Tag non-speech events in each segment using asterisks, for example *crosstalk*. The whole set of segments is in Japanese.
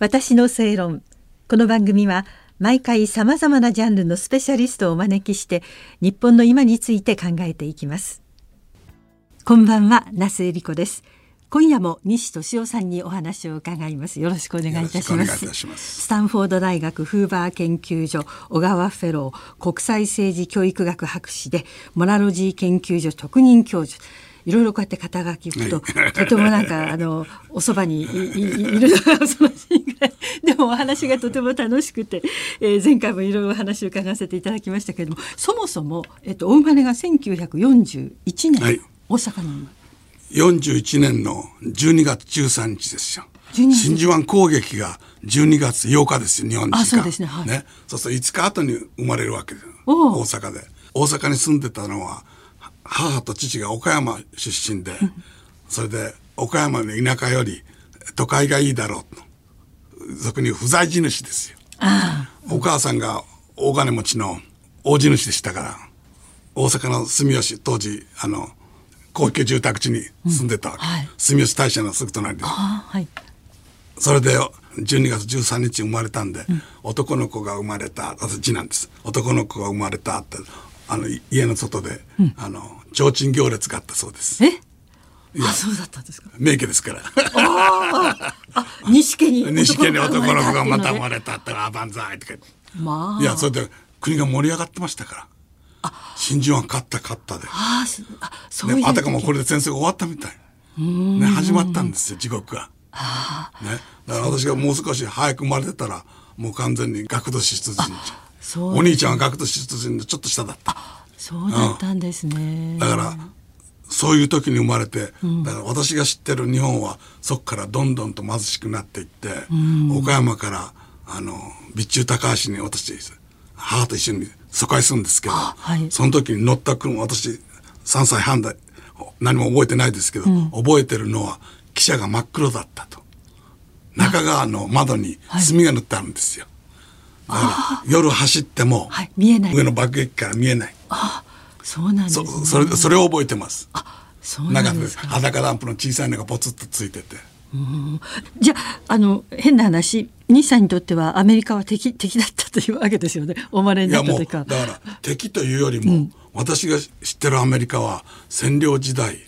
私の正論。この番組は毎回さまざまなジャンルのスペシャリストをお招きして日本の今について考えていきます。こんばんは那須恵理子です。今夜も西俊夫さんにお話を伺います。よろしくお願いいたします。スタンフォード大学フーバー研究所小川フェロー国際政治教育学博士でモラロジー研究所特任教授いろいろこうやって肩書き聞くと、はい、*laughs* とてもなんかあのおそばにいるのが恐ろしいぐらいでもお話がとても楽しくて、えー、前回もいろいろお話を伺わせていただきましたけれどもそもそも、えっと、お生まれが1941年、はい、大阪の41年の12月13日ですよ。真珠湾攻撃が12月8日ですよ日本時間。そうですね。はい、ね。そうすると5日後に生まれるわけです。大阪で。大阪に住んでたのは母と父が岡山出身で、それで岡山の田舎より都会がいいだろうと。俗に不在地主ですよ。お母さんが大金持ちの大地主でしたから、大阪の住吉、当時、あの、高級住宅地に住んでたわけ。うんはい、住吉大社のすぐ隣で。はい、それで、12月13日生まれたんで、うん、男の子が生まれた、私次男です。男の子が生まれたって、あの家の外で、うん、あの提灯行列があったそうです。え？あそうだったんですか。名家ですから。ああ、西家に。*laughs* 西家に男の子がまた生まれたって、あ、万歳とか。まあ。いや、それで国が盛り上がってましたから。あ、真珠湾勝った勝ったで。ああ、そういう。あたかもこれで戦争が終わったみたい。ね、始まったんですよ、地獄が。ね、だから私がもう少し早く生まれてたら、もう完全に学徒出陣。お兄ちゃんは学徒出陣でちょっと下だった。そうだったんですね。うん、だから、そういう時に生まれて、うん、だから私が知ってる日本はそこからどんどんと貧しくなっていって、うん、岡山からあの備中高橋に私母と一緒に疎開するんですけど、はい、その時に乗った車私3歳半で何も覚えてないですけど、うん、覚えてるのは汽車が真っ黒だったと。中川の窓に墨が塗ってあるんですよ。だから夜走っても、はい、見えない。上の爆撃から見えない。あそうなんです、ね、そそれそれを覚えてます。あそうなんですか。裸ランプの小さいのがポツッとついてて。じゃああの変な話西さんにとってはアメリカは敵敵だったというわけですよね。お生まれになった時か。だから敵というよりも、うん、私が知ってるアメリカは占領時代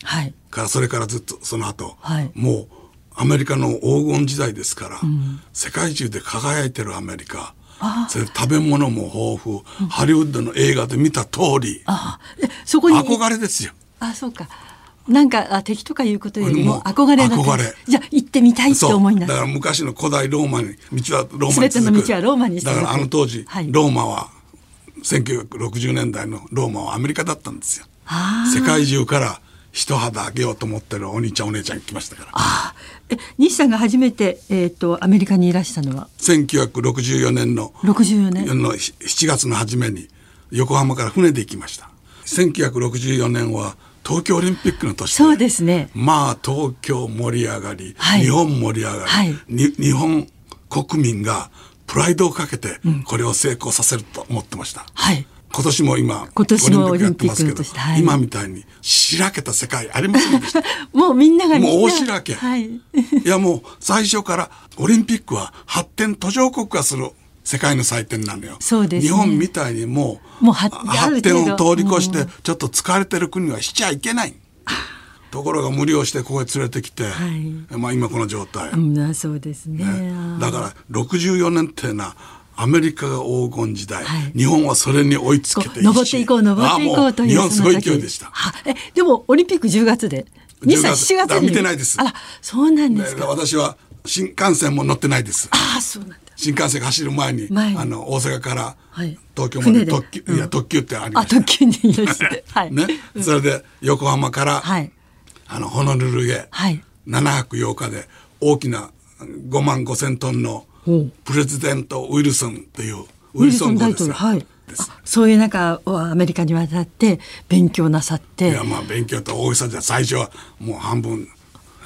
から、それからずっとその後、はい、もうアメリカの黄金時代ですから、うん、世界中で輝いてるアメリカそれ食べ物も豊富、うん、ハリウッドの映画で見た通り。そこに。憧れですよ。あそうか。なんかあ敵とかいうことよりも憧れだ憧れ。じゃあ行ってみたいって思いな。だから昔の古代ローマに道はローマに続くの道はローマにだからあの当時、はい、ローマは1960年代のローマはアメリカだったんですよ。世界中から一肌あげようと思ってるお兄ちゃんお姉ちゃん来ましたから。あえ西さんが初めて、えーと、アメリカにいらしたのは？1964年の64年。の7月の初めに横浜から船で行きました。1964年は東京オリンピックの年そうですね。まあ東京盛り上がり、はい、日本盛り上がり、はい、日本国民がプライドをかけてこれを成功させると思ってました、はい今年も今今年もオリンピックとして、はい、今みたいにしらけた世界ありませんでしたもうみんながもう大しらけ、はい、いやもう最初からオリンピックは発展途上国がする世界の祭典なのよ。そうです、ね、日本みたいにもうもう発展を通り越してちょっと疲れてる国はしちゃいけない。ところが無理をしてここへ連れてきて、はい、まあ今この状態。うん、そうですね、ね、だから64年ってなアメリカが黄金時代、はい、日本はそれに追いつけて登っていこう登っていこうという日本すごい勢いでした。えでもオリンピック10月で。2歳7月に。見てないです。あらそうなんですか、私は新幹線も乗ってないです。あそうなんだ。新幹線が走る前にあの大阪から東京まで特急、はい、いや特急ってあります、あ特急にいらして、*laughs* はい、ね、それで横浜から、はい、あのホノルルへ、はい、7泊8日で大きな5万5千トンのプレジデント・ウィルソンっていうウィルソン大統領はい。そういう中アメリカに渡って勉強なさって。いやまあ勉強と大げさじゃ最初はもう半分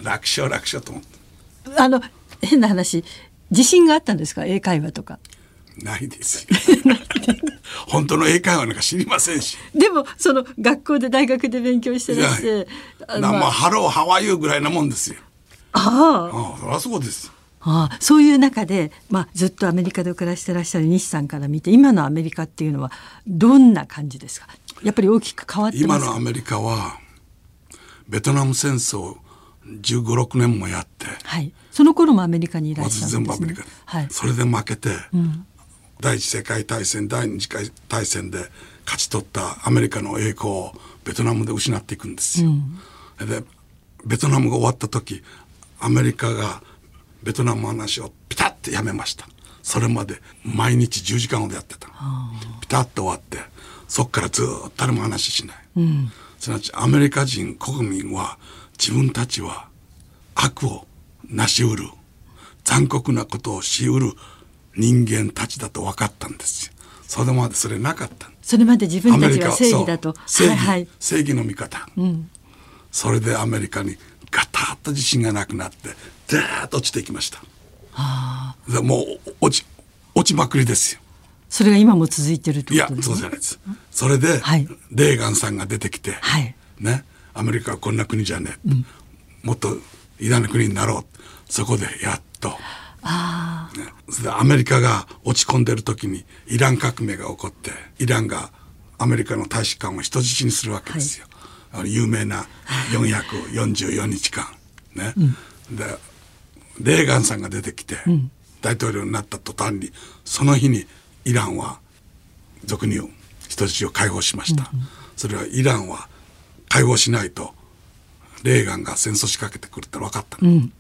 楽勝楽勝と思って。あの変な話自信があったんですか？英会話とか。ないです *laughs* 本当の英会話なんか知りませんし。でもその学校で大学で勉強してらしてまあ、ハローハワイユーぐらいなもんですよ。あ。ああそりゃそうですああそういう中で、まあ、ずっとアメリカで暮らしてらっしゃる西さんから見て今のアメリカっていうのはどんな感じですか？やっぱり大きく変わって今のアメリカはベトナム戦争1 5 6年もやって、はい、その頃もアメリカにいらっしゃるんです、ね、全部アメリカ、はい、それで負けて、うん、第一次世界大戦第二次大戦で勝ち取ったアメリカの栄光をベトナムで失っていくんですよ。うん、でベトナムが終わった時アメリカがベトナムの話をピタッとやめました。それまで毎日10時間ほどやってた。ピタッと終わってそっからずっと誰も話しない、うん、すなわちアメリカ人国民は自分たちは悪を成しうる。残酷なことをしうる。人間たちだと分かったんですよ。それまでそれなかったそれまで自分たちは正義だと。正義はいはい、正義の味方、うん、それでアメリカにと自信がなくなってずーっと落ちていきました、はあ、もう落ち落ちまくりですよ。それが今も続いてるってことです、ね、いやそうじゃないです。それで、はい、レーガンさんが出てきて、はい、ねアメリカはこんな国じゃねえ、うん、もっと偉大な国になろうそこでやっとあ、ね、それでアメリカが落ち込んでる時にイラン革命が起こってイランがアメリカの大使館を人質にするわけですよ、はい、有名な444日間ね、うん、でレーガンさんが出てきて、うん、大統領になった途端にその日にイランは俗に言う人質を解放しました、うんうん、それはイランは解放しないとレーガンが戦争仕掛けてくるって分かったの、うん、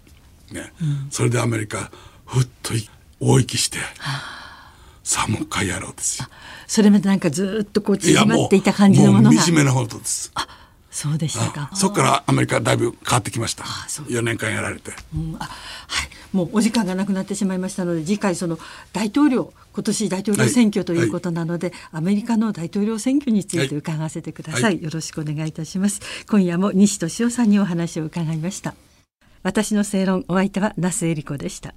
ね、うん、それでアメリカふっと大息して、さあもう一回やろうですよ。それまでなんかずっとこう縮まっていた感じのものが。惨めなほどです。あそうでしたか。そこからアメリカだいぶ変わってきました。4年間やられて、うん、あはい。もうお時間がなくなってしまいましたので次回その大統領今年大統領選挙ということなので、はいはい、アメリカの大統領選挙について伺わせてください、はい、よろしくお願いいたします。今夜も西俊夫さんにお話を伺いました。私の正論お相手は那須恵理子でした